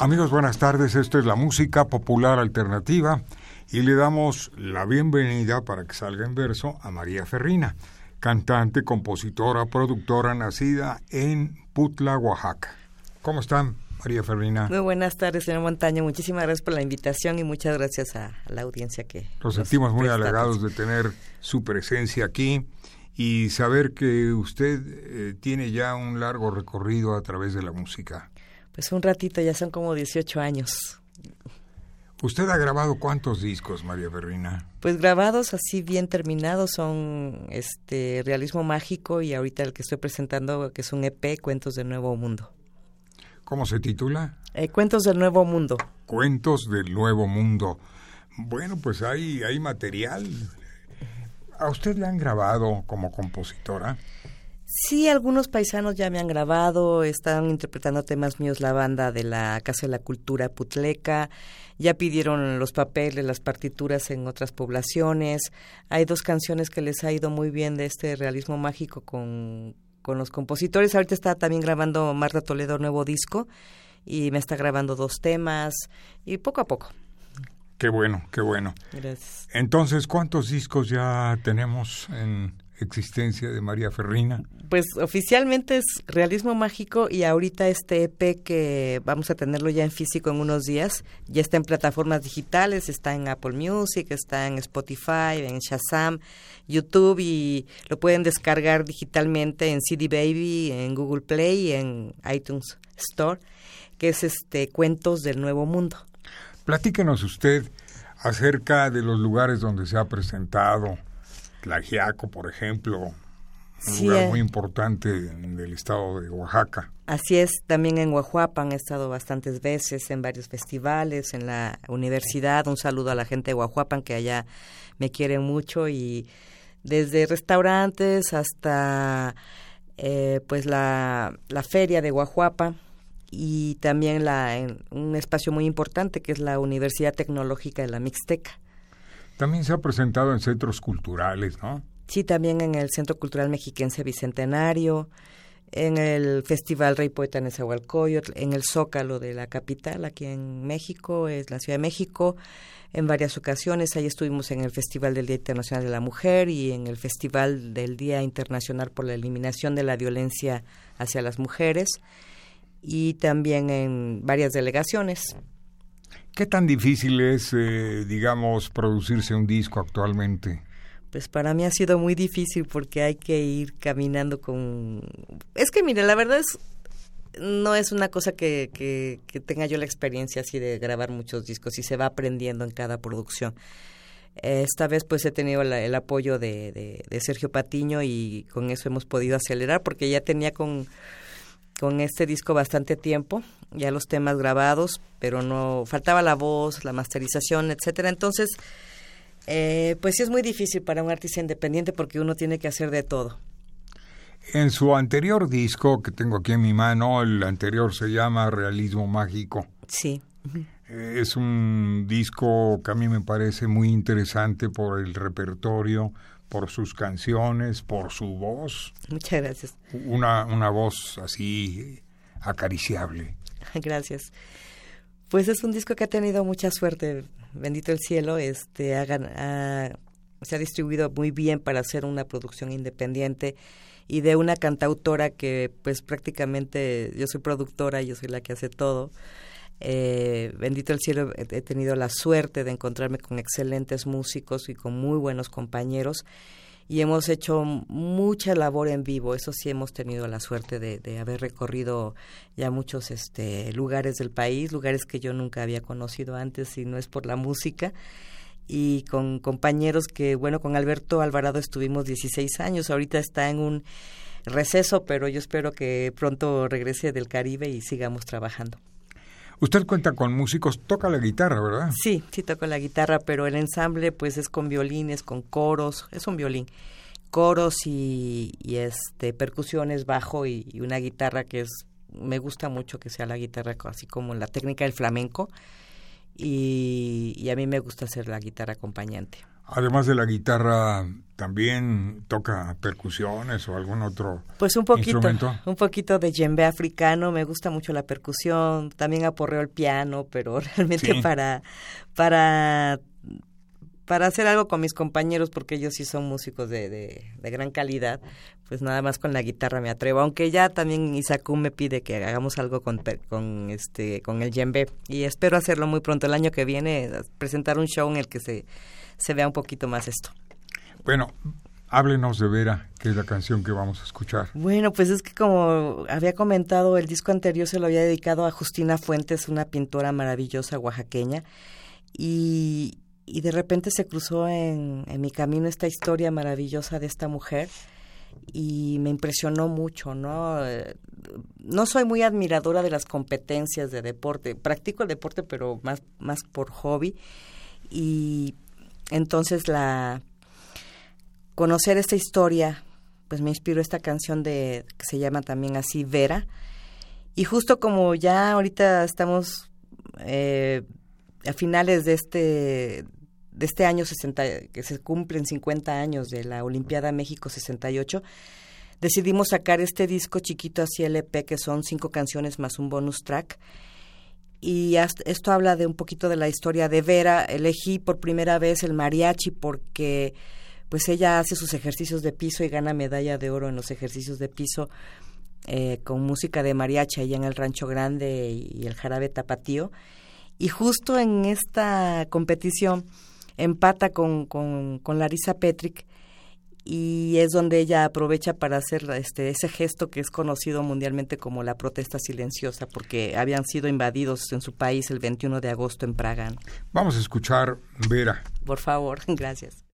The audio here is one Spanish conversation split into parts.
Amigos, buenas tardes. Esto es la música popular alternativa y le damos la bienvenida para que salga en verso a María Ferrina, cantante, compositora, productora, nacida en Putla, Oaxaca. ¿Cómo están, María Ferrina? Muy buenas tardes, señor Montaño. Muchísimas gracias por la invitación y muchas gracias a la audiencia que nos sentimos muy halagados de tener su presencia aquí y saber que usted eh, tiene ya un largo recorrido a través de la música. Pues un ratito, ya son como 18 años. ¿Usted ha grabado cuántos discos, María Ferrina? Pues grabados así bien terminados son este Realismo Mágico y ahorita el que estoy presentando que es un EP, Cuentos del Nuevo Mundo. ¿Cómo se titula? Eh, Cuentos del Nuevo Mundo. Cuentos del Nuevo Mundo. Bueno, pues hay, hay material. ¿A usted le han grabado como compositora? Sí, algunos paisanos ya me han grabado, están interpretando temas míos la banda de la Casa de la Cultura Putleca, ya pidieron los papeles, las partituras en otras poblaciones. Hay dos canciones que les ha ido muy bien de este realismo mágico con, con los compositores. Ahorita está también grabando Marta Toledo nuevo disco y me está grabando dos temas y poco a poco. Qué bueno, qué bueno. Gracias. Entonces, ¿cuántos discos ya tenemos en existencia de María Ferrina? Pues oficialmente es Realismo Mágico y ahorita este EP que vamos a tenerlo ya en físico en unos días, ya está en plataformas digitales, está en Apple Music, está en Spotify, en Shazam, YouTube y lo pueden descargar digitalmente en CD Baby, en Google Play y en iTunes Store, que es este Cuentos del Nuevo Mundo. Platíquenos usted acerca de los lugares donde se ha presentado Tlajiaco, por ejemplo, un Sí, lugar eh. muy importante del estado de Oaxaca. Así es, también en Guajuapan he estado bastantes veces en varios festivales, en la universidad. Un saludo a la gente de Guajuapan que allá me quieren mucho y desde restaurantes hasta eh, pues la, la feria de Guajuapan y también la, en un espacio muy importante que es la Universidad Tecnológica de la Mixteca. También se ha presentado en centros culturales, ¿no? Sí, también en el Centro Cultural Mexiquense Bicentenario, en el Festival Rey Poeta en Nezahualcóyotl, en el Zócalo de la capital, aquí en México, es la Ciudad de México, en varias ocasiones. Ahí estuvimos en el Festival del Día Internacional de la Mujer y en el Festival del Día Internacional por la Eliminación de la Violencia hacia las Mujeres y también en varias delegaciones. ¿Qué tan difícil es, eh, digamos, producirse un disco actualmente? Pues para mí ha sido muy difícil porque hay que ir caminando con... Es que mire, la verdad es, no es una cosa que, que, que tenga yo la experiencia así de grabar muchos discos y se va aprendiendo en cada producción. Esta vez pues he tenido el apoyo de, de Sergio Patiño y con eso hemos podido acelerar porque ya tenía con, con este disco bastante tiempo, ya los temas grabados, pero no faltaba la voz, la masterización, etcétera. Entonces, eh, pues sí es muy difícil para un artista independiente porque uno tiene que hacer de todo. En su anterior disco, que tengo aquí en mi mano, el anterior se llama Realismo Mágico. Sí. Eh, Es un disco que a mí me parece muy interesante por el repertorio, por sus canciones, por su voz, Muchas gracias. una, una voz así acariciable. Gracias. Pues es un disco que ha tenido mucha suerte, bendito el cielo, este ha ha- se ha distribuido muy bien para hacer una producción independiente y de una cantautora que pues prácticamente yo soy productora, yo soy la que hace todo. Eh, bendito el cielo, he tenido la suerte de encontrarme con excelentes músicos y con muy buenos compañeros y hemos hecho mucha labor en vivo. Eso sí hemos tenido la suerte de, de, haber recorrido ya muchos este, lugares del país, lugares que yo nunca había conocido antes y no es por la música. Y con compañeros que, bueno, con Alberto Alvarado estuvimos 16 años, ahorita está en un receso, pero yo espero que pronto regrese del Caribe y sigamos trabajando. Usted cuenta con músicos, toca la guitarra, ¿verdad? Sí, sí toco la guitarra, pero el ensamble pues es con violines, con coros, es un violín, coros y, este percusiones, bajo y, una guitarra que es me gusta mucho que sea la guitarra así como la técnica del flamenco y, y a mí me gusta hacer la guitarra acompañante. Además de la guitarra, ¿también toca percusiones o algún otro Pues un poquito, instrumento? un poquito de djembe africano, me gusta mucho la percusión, también aporreo el piano, pero realmente Sí. para para para hacer algo con mis compañeros, porque ellos sí son músicos de, de, de gran calidad, pues nada más con la guitarra me atrevo. Aunque ya también Isacú me pide que hagamos algo con, con este con el djembe y espero hacerlo muy pronto el año que viene, presentar un show en el que se se vea un poquito más esto. Bueno, háblenos de Vera, que es la canción que vamos a escuchar. Bueno, pues es que como había comentado, el disco anterior se lo había dedicado a Justina Fuentes, una pintora maravillosa oaxaqueña, y, y de repente se cruzó en, en mi camino esta historia maravillosa de esta mujer y me impresionó mucho, ¿no? No soy muy admiradora de las competencias de deporte, practico el deporte pero más, más por hobby y entonces la conocer esta historia pues me inspiró esta canción de que se llama también así Vera. Y justo como ya ahorita estamos eh, a finales de este de este año 60 que se cumplen 50 años de la Olimpiada México 68 decidimos sacar este disco chiquito así LP que son cinco canciones más un bonus track y esto habla de un poquito de la historia de Vera. Elegí por primera vez el mariachi porque pues ella hace sus ejercicios de piso y gana medalla de oro en los ejercicios de piso eh, con música de mariachi allá en el Rancho Grande y, y el Jarabe Tapatío. Y justo en esta competición empata con, con, con Larisa Petrick y es donde ella aprovecha para hacer este ese gesto que es conocido mundialmente como la protesta silenciosa porque habían sido invadidos en su país el 21 de agosto en Praga. Vamos a escuchar Vera. Por favor, gracias.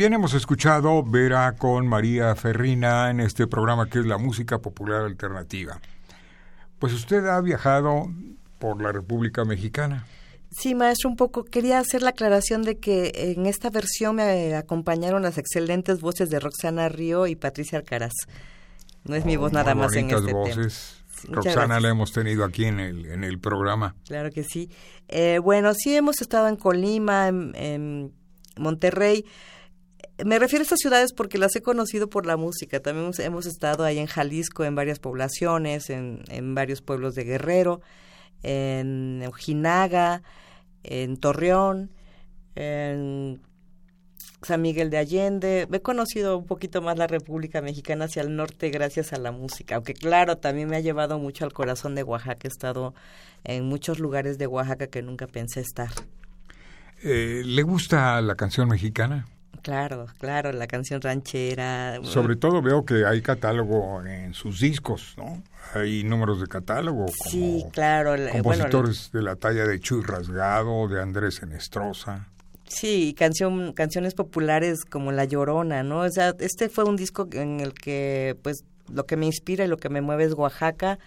Bien, hemos escuchado Vera con María Ferrina en este programa que es la música popular alternativa. Pues usted ha viajado por la República Mexicana. Sí, maestro, un poco quería hacer la aclaración de que en esta versión me acompañaron las excelentes voces de Roxana Río y Patricia Alcaraz. No es mi voz Oh, nada más en este voces. tema. Sí, Roxana la hemos tenido aquí en el, en el programa. Claro que sí. Eh, bueno, sí hemos estado en Colima, en, en Monterrey. Me refiero a estas ciudades porque las he conocido por la música. También hemos, estado ahí en Jalisco, en varias poblaciones, en, en varios pueblos de Guerrero, en Ojinaga, en Torreón, en San Miguel de Allende. He conocido un poquito más la República Mexicana hacia el norte gracias a la música, aunque claro, también me ha llevado mucho al corazón de Oaxaca. He estado en muchos lugares de Oaxaca que nunca pensé estar. Eh, ¿Le gusta la canción mexicana? Claro, claro, la canción ranchera. Sobre todo veo que hay catálogo en sus discos, ¿no? Hay números de catálogo como Sí, claro. eh, bueno, compositores de la talla de Chuy Rasgado, de Andrés Enestrosa. Sí, y canción, canciones populares como La Llorona, ¿no? O sea, este fue un disco en el que, pues, lo que me inspira y lo que me mueve es Oaxaca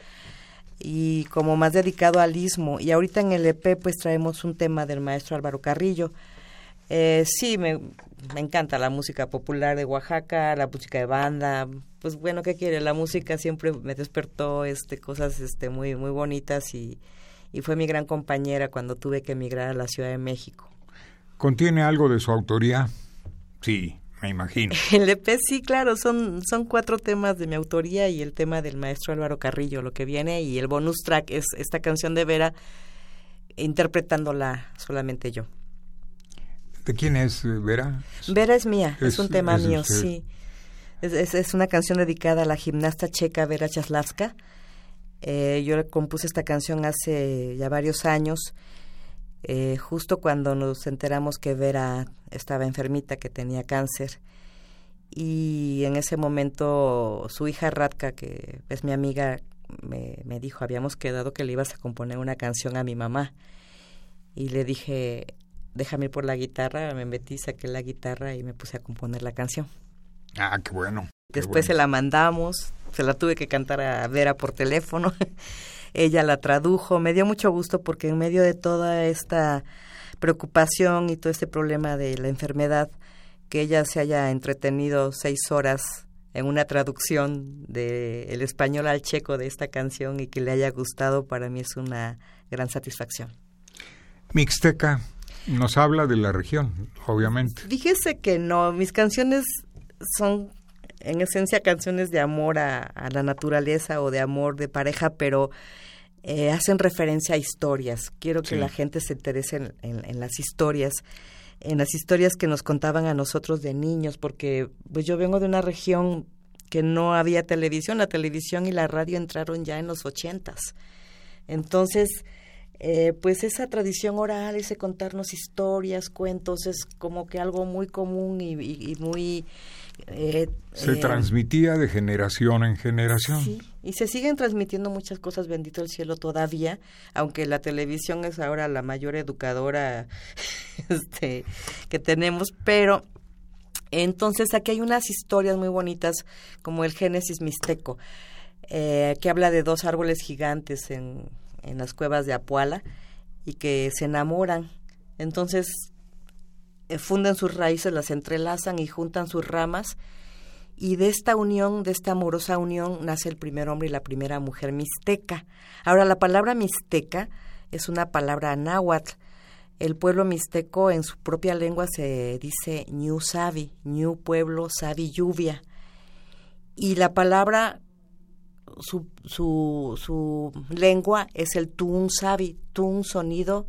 y como más dedicado al istmo. Y ahorita en el EP, pues, traemos un tema del maestro Álvaro Carrillo. Eh, sí, me, me encanta la música popular de Oaxaca, la música de banda. Pues, bueno, ¿qué quiere? La música siempre me despertó este, cosas este, muy, muy bonitas y, y fue mi gran compañera cuando tuve que emigrar a la Ciudad de México. ¿Contiene algo de su autoría? Sí, me imagino. El EP sí, claro, son, son cuatro temas de mi autoría y el tema del maestro Álvaro Carrillo, lo que viene, y el bonus track es esta canción de Vera interpretándola solamente yo. ¿De quién es eh, Vera? Vera es mía, es, Es- un tema es mío, usted. sí. Es, es, es una canción dedicada a la gimnasta checa Vera Chaslavska. Eh, yo le compuse esta canción hace ya varios años, eh, justo cuando nos enteramos que Vera estaba enfermita, que tenía cáncer. Y en ese momento su hija Radka, que es mi amiga, me, me dijo, habíamos quedado que le ibas a componer una canción a mi mamá. Y le dije, déjame ir por la guitarra, me metí, saqué la guitarra y me puse a componer la canción. Ah, qué bueno. qué Después se la mandamos, se la tuve que cantar a Vera por teléfono. Ella la tradujo, me dio mucho gusto porque en medio de toda esta preocupación y todo este problema de la enfermedad, que ella se haya entretenido seis horas en una traducción del el español al checo de esta canción y que le haya gustado, para mí es una gran satisfacción. Mixteca nos habla de la región, obviamente. Fíjese que no, mis canciones son en esencia canciones de amor a, a la naturaleza o de amor de pareja, pero eh, hacen referencia a historias. Quiero que Sí. la gente se interese en, en- en las historias, en las historias que nos contaban a nosotros de niños, porque pues yo vengo de una región que no había televisión, la televisión y la radio entraron ya en los ochentas. Entonces, eh, pues esa tradición oral, ese contarnos historias, cuentos, es como que algo muy común y, y- y muy... eh, Se eh, transmitía de generación en generación. Sí, y se siguen transmitiendo muchas cosas, bendito el cielo, todavía, aunque la televisión es ahora la mayor educadora este, que tenemos, pero entonces aquí hay unas historias muy bonitas, como el Génesis Mixteco, eh, que habla de dos árboles gigantes en, en las cuevas de Apuala y que se enamoran. Entonces eh, funden sus raíces, las entrelazan y juntan sus ramas y de esta unión, de esta amorosa unión, nace el primer hombre y la primera mujer mixteca. Ahora, la palabra mixteca es una palabra náhuatl. El pueblo mixteco en su propia lengua se dice ñu sabi, ñu pueblo, sabi lluvia. Y la palabra, su, su, su lengua es el tun sabi, tun sonido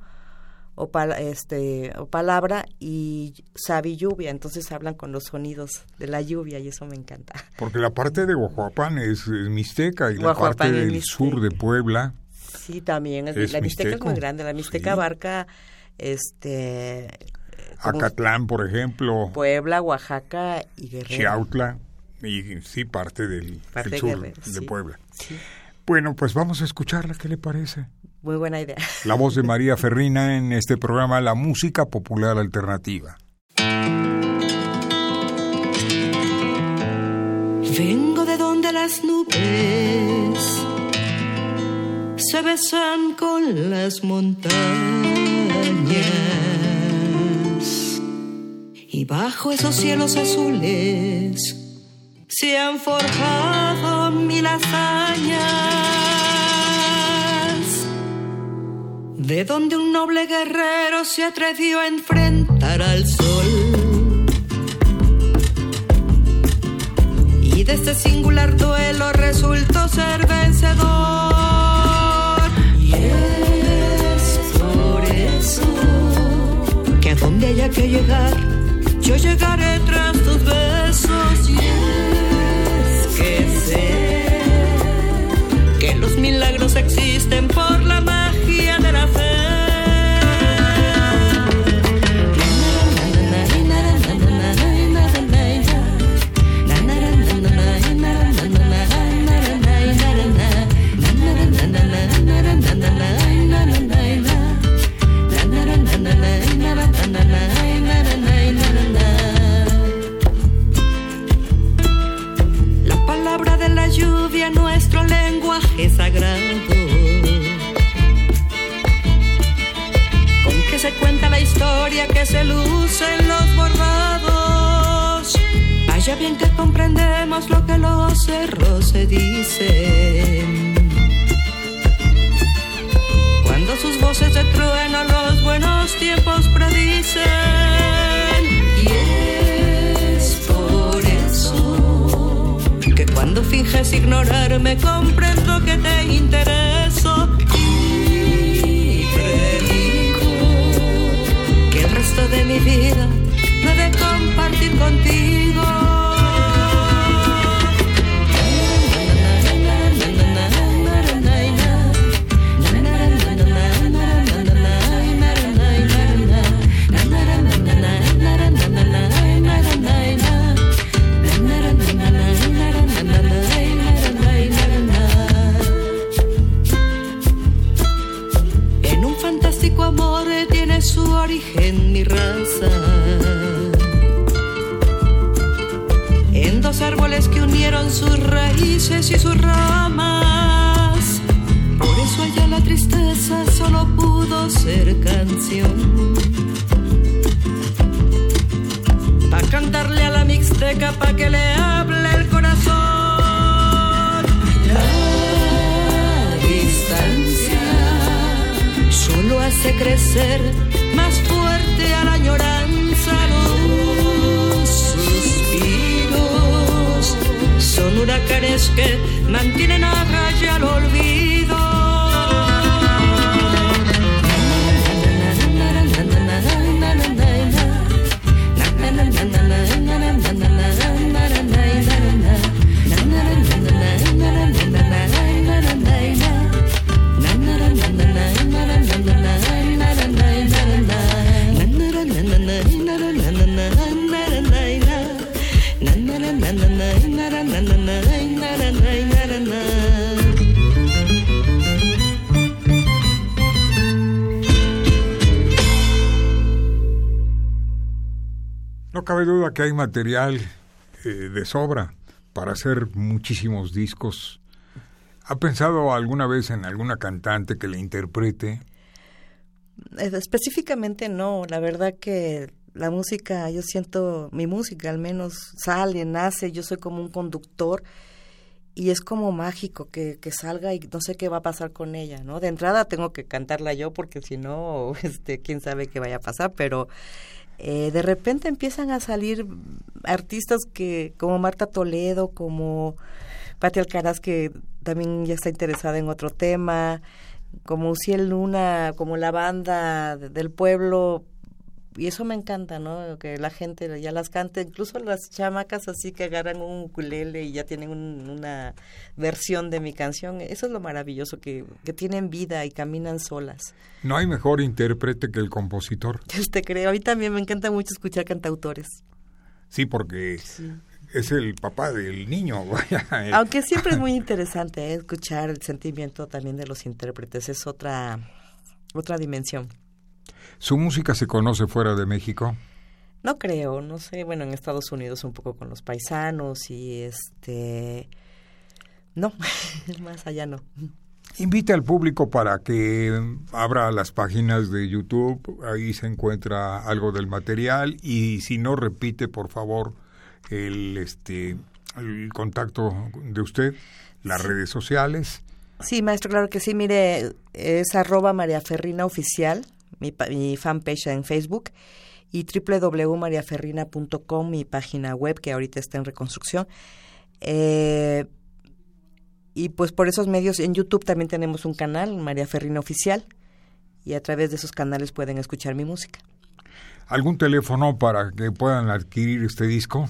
o, este, o palabra y sabi lluvia. Entonces hablan con los sonidos de la lluvia y eso me encanta. Porque la parte de Guajuapan es, es mixteca y la parte del mixteca. sur de Puebla Sí, también. Es, Es la Mixteca es muy grande. La Mixteca sí. abarca este, como Acatlán, por ejemplo, Puebla, Oaxaca y Guerrero. Chiautla y sí parte del, Parte del de sur Guerrero, de sí. Puebla. Sí, Bueno, pues vamos a escucharla, ¿qué le parece? muy buena idea. La voz de María Ferrina en este programa La Música Popular Alternativa. Vengo de donde las nubes se besan con las montañas y bajo esos cielos azules se han forjado mil hazañas. De donde un noble guerrero se atrevió a enfrentar al sol. Y de este singular duelo resultó ser vencedor. Y es por eso que a donde haya que llegar, yo llegaré tras tus besos. Ignorarme comprendo que te intereso y predico que el resto de mi vida puede compartir contigo. Dos árboles que unieron sus raíces y sus ramas. Por eso allá la tristeza solo pudo ser canción. Pa' cantarle a la mixteca pa' que le hable el corazón. La distancia solo hace crecer más fuerte a la añoranza huracanes que mantienen a raya el olvido. No cabe duda que hay material eh, de sobra para hacer muchísimos discos. ¿Ha pensado alguna vez en alguna cantante que le interprete? Eh, Específicamente no, la verdad que la música, yo siento, mi música al menos sale, nace, yo soy como un conductor y es como mágico que, que salga y no sé qué va a pasar con ella, ¿no? De entrada tengo que cantarla yo porque si no, este, quién sabe qué vaya a pasar, pero eh, de repente empiezan a salir artistas que como Marta Toledo, como Pati Alcaraz, que también ya está interesada en otro tema, como Uciel Luna, como la banda de- del pueblo, y eso me encanta, ¿no? Que la gente ya las cante, incluso las chamacas así que agarran un ukulele y ya tienen un- una versión de mi canción. Eso es lo maravilloso, que, que tienen vida y caminan solas. No hay mejor intérprete que el compositor. Dios te creo. A mí también me encanta mucho escuchar cantautores. Sí, porque es el papá del niño. vaya. Aunque siempre es muy interesante ¿eh? escuchar el sentimiento también de los intérpretes. Es otra, otra dimensión. ¿Su música se conoce fuera de México? No creo, no sé, bueno, en Estados Unidos un poco con los paisanos y este... No, más allá no. Invite al público para que abra las páginas de YouTube, ahí se encuentra algo del material y si no repite, por favor, el este el contacto de usted, las redes sociales. Sí, maestro, claro que sí. Mire, es arroba María Ferrina Oficial, mi, mi fanpage en Facebook, y www.mariaferrina.com, mi página web que ahorita está en reconstrucción. Eh, y pues por esos medios, en YouTube también tenemos un canal, María Ferrina Oficial, y a través de esos canales pueden escuchar mi música. ¿Algún teléfono para que puedan adquirir este disco?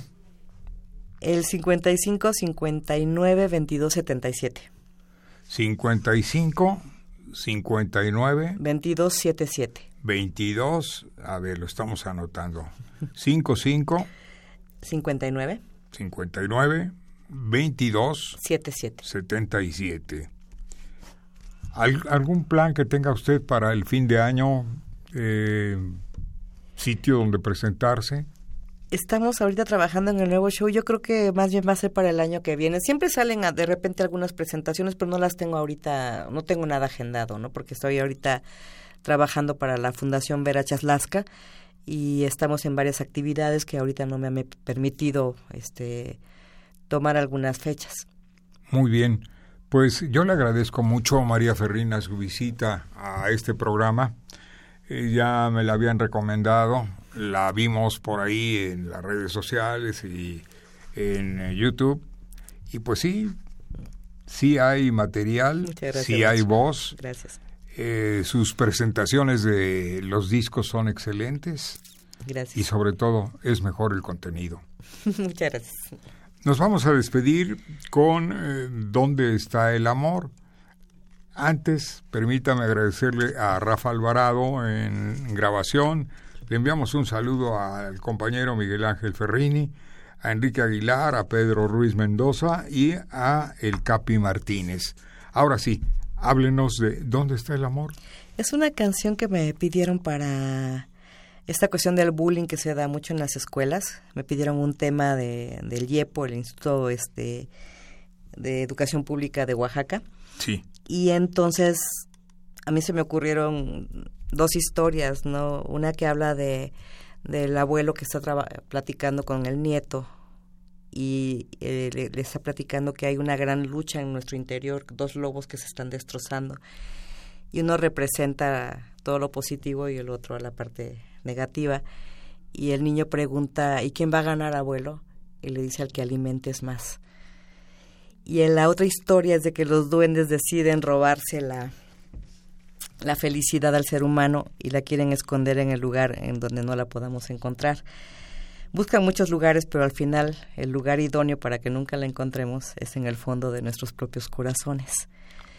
El 55 59 22 77. 55 59 22 77. 22, a ver, lo estamos anotando. 55 59 59 22 77. 77. ¿Al- ¿Algún plan que tenga usted para el fin de año? Eh, ¿Sitio donde presentarse? Estamos ahorita trabajando en el nuevo show. Yo creo que más bien va a ser para el año que viene. Siempre salen a- de repente algunas presentaciones, pero no las tengo ahorita, no tengo nada agendado, ¿no? Porque estoy ahorita trabajando para la Fundación Vera Chaslasca y estamos en varias actividades que ahorita no me han permitido este tomar algunas fechas. Muy bien. Pues yo le agradezco mucho a María Ferrina su visita a este programa. Eh, ya me la habían recomendado, la vimos por ahí en las redes sociales y en eh, YouTube. Y pues sí, sí hay material, gracias, sí hay voz. Gracias. Eh, sus presentaciones de los discos son excelentes y Gracias. sobre todo es mejor el contenido. Muchas gracias. Nos vamos a despedir con eh, ¿Dónde está el amor? Antes, permítame agradecerle a Rafa Alvarado en grabación. Le enviamos un saludo al compañero Miguel Ángel Ferrini, a Enrique Aguilar, a Pedro Ruiz Mendoza y a El Capi Martínez. Ahora sí, háblenos de ¿Dónde está el amor? Es una canción que me pidieron para esta cuestión del bullying que se da mucho en las escuelas. Me pidieron un tema de, del IEPO, el Instituto este, de Educación Pública de Oaxaca. Sí. Y entonces a mí se me ocurrieron dos historias, ¿no? Una que habla de del abuelo que está platicando con el nieto y eh, le, le está platicando que hay una gran lucha en nuestro interior, dos lobos que se están destrozando. Y uno representa todo lo positivo y el otro la parte negativa. Y el niño pregunta, ¿y quién va a ganar, abuelo? Y le dice al que alimentes más. Y en la otra historia es de que los duendes deciden robarse la, la felicidad al ser humano y la quieren esconder en el lugar en donde no la podamos encontrar. Buscan muchos lugares, pero al final el lugar idóneo para que nunca la encontremos es en el fondo de nuestros propios corazones.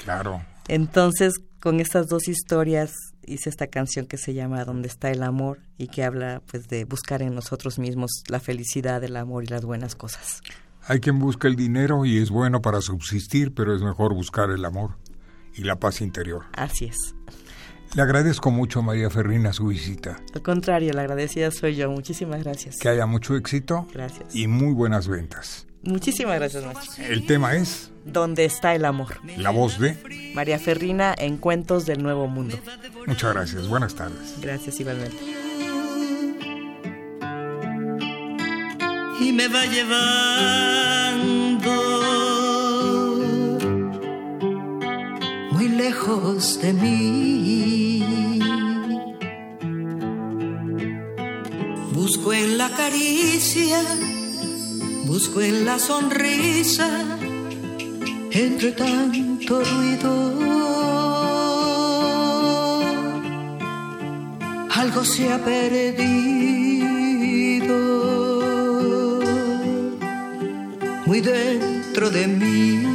Claro. Entonces, con estas dos historias hice esta canción que se llama ¿Dónde está el amor? y que habla pues de buscar en nosotros mismos la felicidad, el amor y las buenas cosas. Hay quien busca el dinero y es bueno para subsistir, pero es mejor buscar el amor y la paz interior. Así es. Le agradezco mucho, María Ferrina, su visita. Al contrario, la agradecida soy yo. Muchísimas gracias. Que haya mucho éxito Gracias. y muy buenas ventas. Muchísimas gracias, maestro. El tema es ¿Dónde está el amor? la voz de... María Ferrina en Cuentos del Nuevo Mundo. Muchas gracias. Buenas tardes. Gracias igualmente. y me va llevando lejos de mí. Busco en la caricia, busco en la sonrisa, entre tanto ruido. Algo se ha perdido muy dentro de mí.